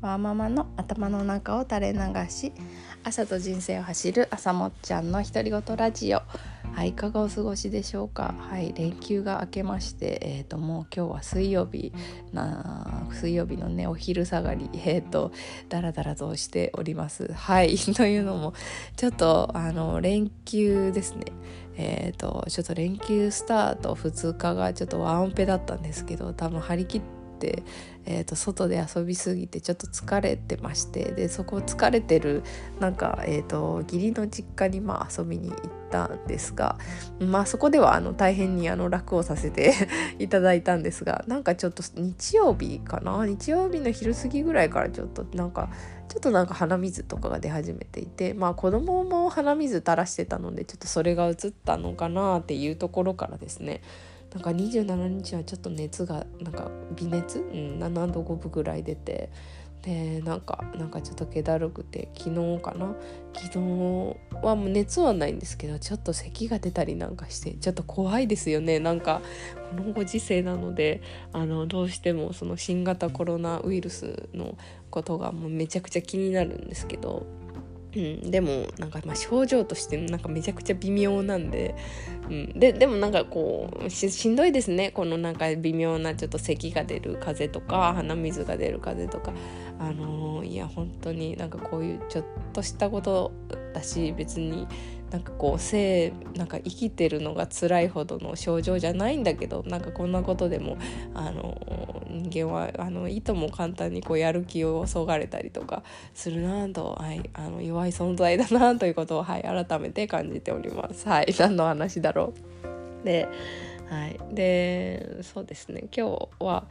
ワーママの頭の中を垂れ流し朝と人生を走る朝もっちゃんの独り言ラジオ。はいいかがお過ごしでしょうか？はい連休が明けましてえっ、ー、ともう今日は水曜日な水曜日のねお昼下がりえっ、ー、とダラダラとしております。はい というのもちょっとあの連休ですね。えーと、ちょっと連休スタート2日がちょっとワンオペだったんですけど多分張り切って、えーと、外で遊びすぎてちょっと疲れてましてでそこ疲れてるなんか、えーと、義理の実家にまあ遊びに行ったんですが、まあ、そこではあの大変にあの楽をさせて いただいたんですがなんかちょっと日曜日かな？日曜日の昼過ぎぐらいからちょっとなんかちょっとなんか鼻水とかが出始めていてまあ子供も鼻水垂らしてたのでちょっとそれがうつったのかなっていうところからですね。なんか27日はちょっと熱がなんか微熱、うん、7度5分ぐらい出て。でなんかなんかちょっと気だるくて昨日かな？昨日はもう熱はないんですけどちょっと咳が出たりなんかしてちょっと怖いですよね。なんかこのご時世なのであのどうしてもその新型コロナウイルスのことがもうめちゃくちゃ気になるんですけど。うん、でもなんかまあ症状としてなんかめちゃくちゃ微妙なんで,、うん、ででもなんかこうしんどいですね。このなんか微妙なちょっと咳が出る風邪とか鼻水が出る風邪とか。あのー、いや本当になんかこういうちょっとしたことだし別になんかこう生なんか生きてるのが辛いほどの症状じゃないんだけどなんかこんなことでもあの人間はあのいとも簡単にこうやる気をそがれたりとかするなと、はい、あの弱い存在だなということを、はい、改めて感じております。はい、何の話だろう。で はい、でそうですね。今日は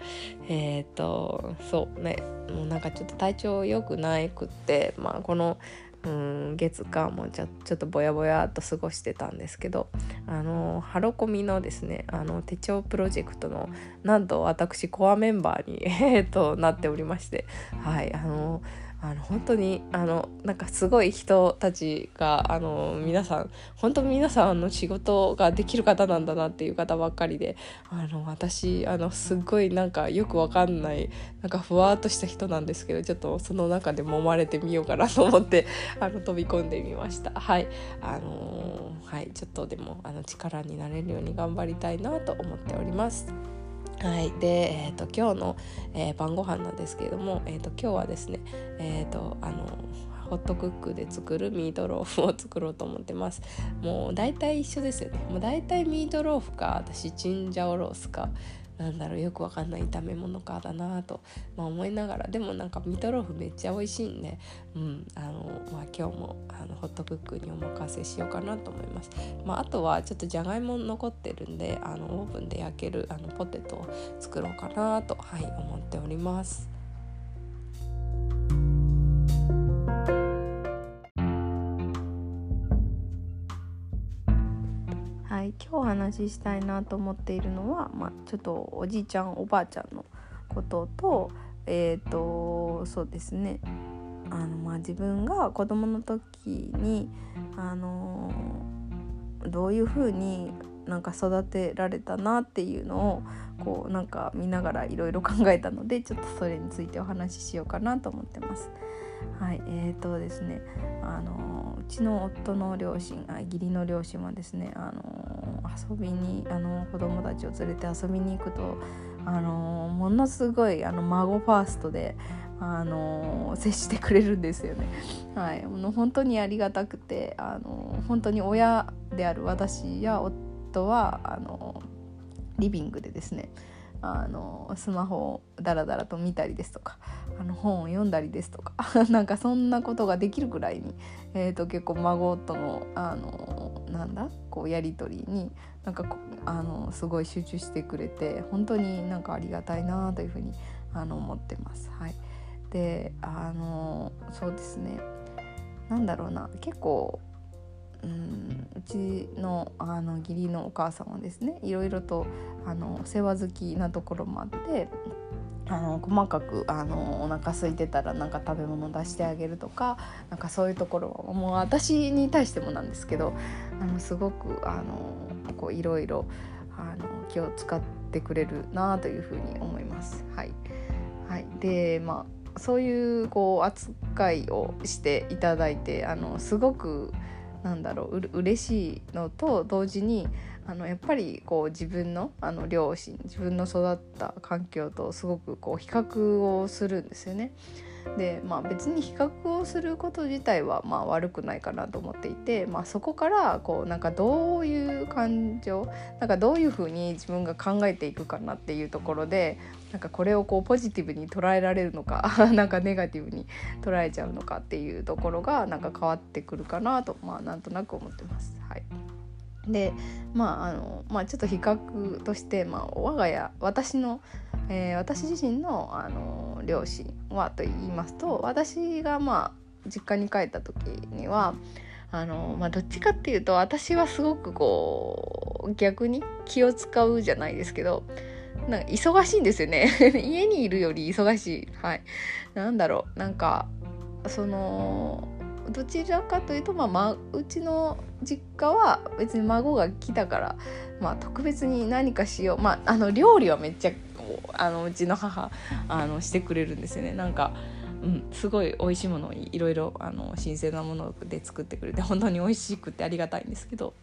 えっ、ー、とそうね。もうなんかちょっと体調良くないくってまあこのうん月間もちょっとぼやぼやっと過ごしてたんですけどあのハロコミのですねあの手帳プロジェクトのなんと私コアメンバーに、えー、となっておりましてはいあのあの本当にあのなんかすごい人たちがあの皆さん本当皆さんの仕事ができる方なんだなっていう方ばっかりであの私あのすっごいなんかよくわかんないなんかふわっとした人なんですけどちょっとその中で揉まれてみようかなと思って あの飛び込んでみました。はい。あのはい。ちょっとでもあの力になれるように頑張りたいなと思っております。はい、で、えーと、今日の、えー、晩ご飯なんですけれども、えーと、今日はですね、えーと、あのホットクックで作るミートローフを作ろうと思ってます。もう大体一緒ですよね。もう大体ミートローフか私チンジャオロースかなんだろうよくわかんない炒め物かだなと、まあ、思いながらでもなんかミートローフめっちゃ美味しいんで、うんあのまあ、今日もあのホットクックにお任せしようかなと思います、まあ、あとはちょっとじゃがいも残ってるんであのオーブンで焼けるあのポテトを作ろうかなと、はい、思っております。今日お話ししたいなと思っているのは、まあ、ちょっとおじいちゃんおばあちゃんのこととえっ、ー、とそうですねあの、まあ、自分が子供の時にあのどういうふうになんか育てられたなっていうのをこうなんか見ながらいろいろ考えたのでちょっとそれについてお話ししようかなと思ってます。はいえーとですねあのうちの夫の両親あ義理の両親はですねあの遊びにあの子供たちを連れて遊びに行くとあのものすごいあの孫ファーストであの接してくれるんですよね。はい、もう本当にありがたくてあの本当に親である私や夫はあのリビングでですねあのスマホをダラダラと見たりですとかあの本を読んだりですとか なんかそんなことができるくらいに、えーと、結構孫とのあのなんだ？こうやり取りになんかあのすごい集中してくれて本当になんかありがたいなというふうにあの思ってます。はい、であのそうですね。なんだろうな。結構うんうちのあの義理のお母さんはですねいろいろとあの世話好きなところもあってあの細かくあのお腹空いてたらなんか食べ物出してあげるとかなんかそういうところはもう私に対してもなんですけどあのすごくあのこういろいろあの気を使ってくれるなというふうに思います。はい、はい、でまあそういうこう扱いをしていただいてあのすごくなんだろうう嬉しいのと同時にあのやっぱりこう自分のあの両親自分の育った環境とすごくこう比較をするんですよね。でまあ別に比較をすること自体はまあ悪くないかなと思っていて、まあ、そこからこうなんかどういう感情なんかどういうふうに自分が考えていくかなっていうところでなんかこれをこうポジティブに捉えられるのか なんかネガティブに捉えちゃうのかっていうところがなんか変わってくるかなとまあなんとなく思ってます。はいでまああのまあちょっと比較として、まあ、我が家私のえー、私自身の、あの両親はと言いますと私がまあ実家に帰った時にはあの、まあ、どっちかっていうと私はすごくこう逆に気を使うじゃないですけどなんか忙しいんですよね。家にいるより忙しい。はい。なんだろう。なんかそのどちらかというと、まあ、まうちの実家は別に孫が来たから、まあ、特別に何かしよう、まあ、あの料理はめっちゃあのうちの母あのしてくれるんですよね。なんか、うん、すごい美味しいものをいろいろあの新鮮なもので作ってくれて本当に美味しくてありがたいんですけど。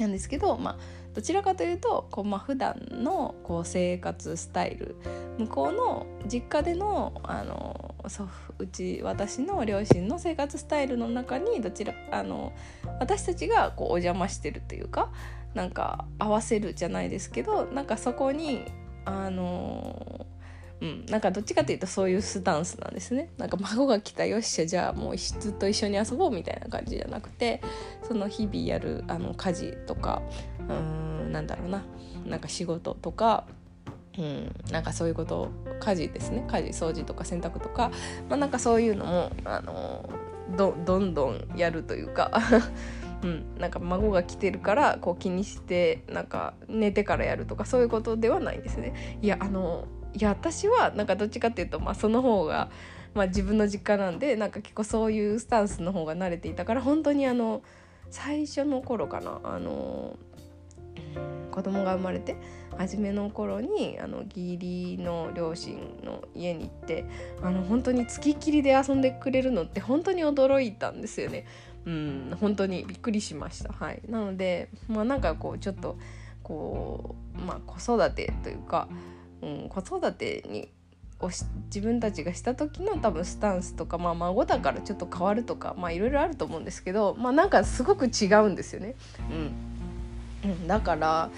なんですけど、まあ、どちらかというとこう、まあ普段のこう生活スタイル向こうの実家でのあの祖父うち私の両親の生活スタイルの中にどちらあの私たちがこうお邪魔してるというかなんか合わせるじゃないですけどなんかそこにあのうん、なんかどっちかというとそういうスタンスなんですね。なんか孫が来たよっしゃじゃあもうずっと一緒に遊ぼうみたいな感じじゃなくてその日々やるあの家事とかうーんなんだろうな。なんか仕事とかうん、なんかそういうこと家事ですね。家事掃除とか洗濯とか、まあ、なんかそういうのもあのどどんどんやるというか。うん、なんか孫が来てるからこう気にしてなんか寝てからやるとかそういうことではないんですね。いやあのいや私はなんかどっちかっていうと、まあ、その方が、まあ、自分の実家なんでなんか結構そういうスタンスの方が慣れていたから本当にあの最初の頃かなあの子供が生まれて初めの頃にあの義理の両親の家に行ってあの本当に付きっきりで遊んでくれるのって本当に驚いたんですよね。うん本当にびっくりしましたはいなのでまあなんかこうちょっとこうまあ子育てというか、うん、子育てにを自分たちがした時の多分スタンスとか、まあ、孫だからちょっと変わるとかまあいろいろあると思うんですけどまあなんかすごく違うんですよね。うん、うん、だから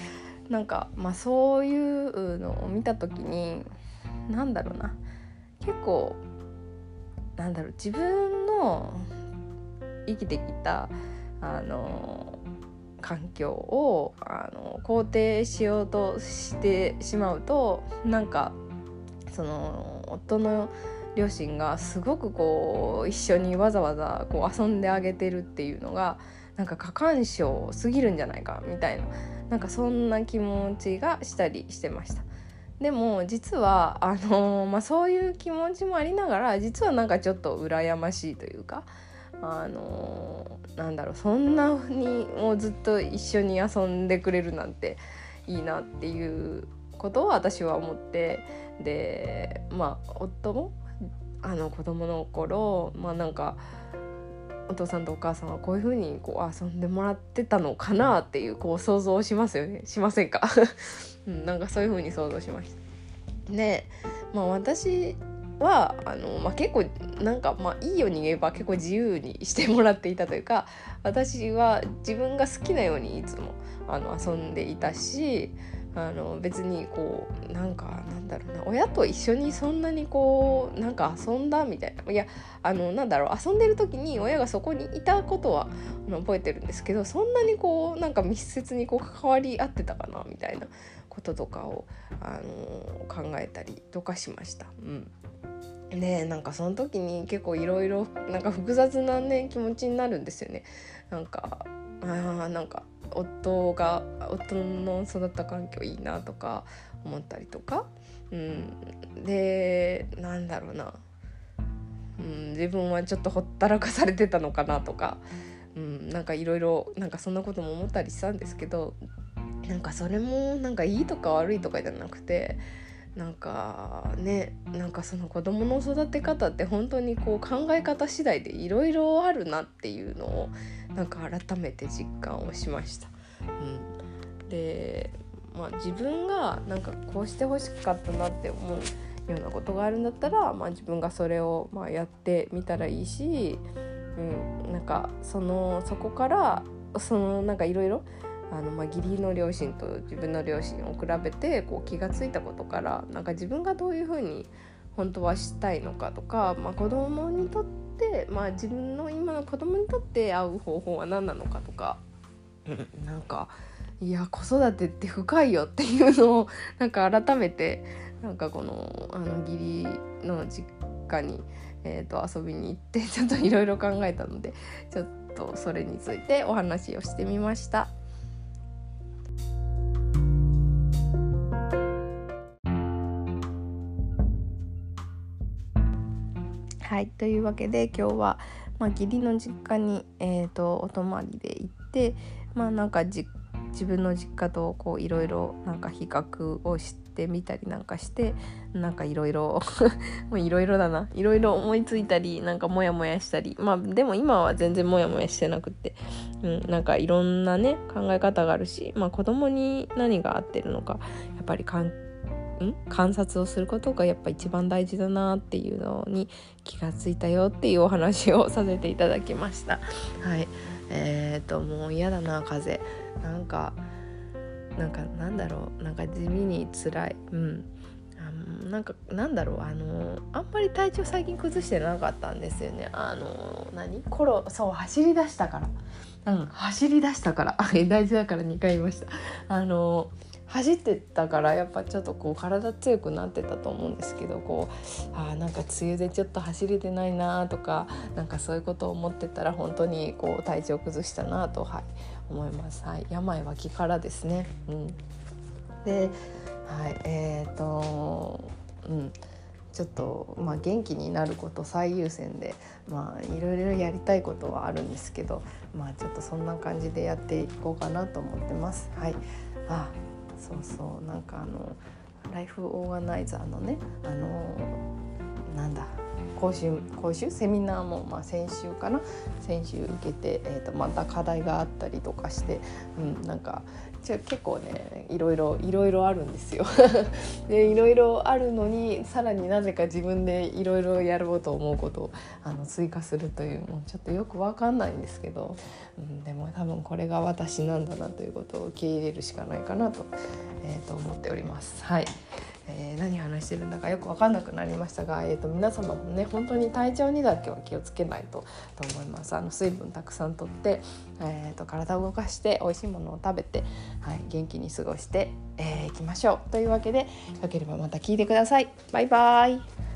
なんかまあそういうのを見た時に何だろうな。結構なんだろう自分の生きてきたあの環境をあの肯定しようとしてしまうとなんかその夫の両親がすごくこう一緒にわざわざこう遊んであげてるっていうのがなんか過干渉すぎるんじゃないかみたいななんかそんな気持ちがしたりしてました。でも実はあのまあ、そういう気持ちもありながら実はなんかちょっと羨ましいというかあのなんだろうそんなにもうずっと一緒に遊んでくれるなんていいなっていうことを私は思ってでまあ夫もあの子供の頃まあなんかお父さんとお母さんはこういう風にこう遊んでもらってたのかなっていうこう想像しますよねしませんか、うん、なんかそういう風に想像しました。でまあ私はあの、まあ、結構なんかまあいいように言えば結構自由にしてもらっていたというか 私は自分が好きなようにいつもあの遊んでいたしあの別にこうなんかなんだろうな親と一緒にそんなにこうなんか遊んだみたいないやあのなんだろう遊んでる時に親がそこにいたことは覚えてるんですけどそんなにこうなんか密接にこう関わり合ってたかなみたいなこととかを、あの考えたりとかしました。うんねなんかその時に結構いろいろなんか複雑なね気持ちになるんですよね。なんかあなんか夫が夫の育った環境いいなとか思ったりとか、うん、でなんだろうな、うん、自分はちょっとほったらかされてたのかなとか、うん、なんかいろいろなんかそんなことも思ったりしたんですけどなんかそれもなんかいいとか悪いとかじゃなくてなんかねなんかその子供の育て方って本当にこう考え方次第でいろいろあるなっていうのをなんか改めて実感をしました。うん、で、まあ、自分がなんかこうしてほしかったなって思うようなことがあるんだったら、まあ、自分がそれをまあやってみたらいいし、うん、なんかそのそこからそのなんかいろいろあの、まあ、義理の両親と自分の両親を比べてこう気が付いたことからなんか自分がどういうふうに本当はしたいのかとか、まあ、子供にとって、まあ、自分の今の子供にとって合う方法は何なのかとか、なんかいや子育てって深いよっていうのをなんか改めてなんかこのあの義理の実家に、えー、と遊びに行ってちょっといろいろ考えたのでちょっとそれについてお話をしてみました。はいというわけで今日は、まあ、義理の実家に、えーと、お泊まりで行ってまあなんか自分の実家とこういろいろなんか比較をしてみたりなんかしてなんかいろいろ いろいろだな。いろいろ思いついたりなんかモヤモヤしたり。まあでも今は全然モヤモヤしてなくって、うん、なんかいろんなね考え方があるしまあ子供に何が合ってるのかやっぱり関係ん観察をすることがやっぱ一番大事だなっていうのに気がついたよっていうお話をさせていただきました。はい。えーともう嫌だな風。なんかなんかなんだろう。なんか地味に辛い。うん。なんかなんだろう。あのあんまり体調最近崩してなかったんですよね。あの何？コロそう走り出したから。うん走り出したから。大事だから2回言いました。あの走ってたからやっぱちょっとこう体強くなってたと思うんですけどこうあなんか梅雨でちょっと走れてないなとかなんかそういうことを思ってたら本当にこう体調崩したなと、はい、思います。はい、病は気からですね、うん、で、はいえーとうん、ちょっと、まあ、元気になること最優先で、まあ、いろいろやりたいことはあるんですけど、まあ、ちょっとそんな感じでやっていこうかなと思ってます。はい、あそうそう。なんかあのライフオーガナイザーのねあの講習講習？セミナーも、まあ、先週かな？先週受けて、えーと、また課題があったりとかして、うん、なんか結構ねいろいろいろいろあるんですよ。でいろいろあるのにさらになぜか自分でいろいろやろうと思うことをあの追加するというもうちょっとよく分かんないんですけど、うん、でも多分これが私なんだなということを受け入れるしかないかなと,、えー、と思っております。はいえー、何話してるんだかよく分かんなくなりましたが、えーと、皆様もね本当に体調にだけは気をつけないとと思います。あの水分たくさんとって、えーと、体を動かして美味しいものを食べて、はい、元気に過ごしてい、えー、きましょう。というわけでよければまた聞いてください。バイバイ。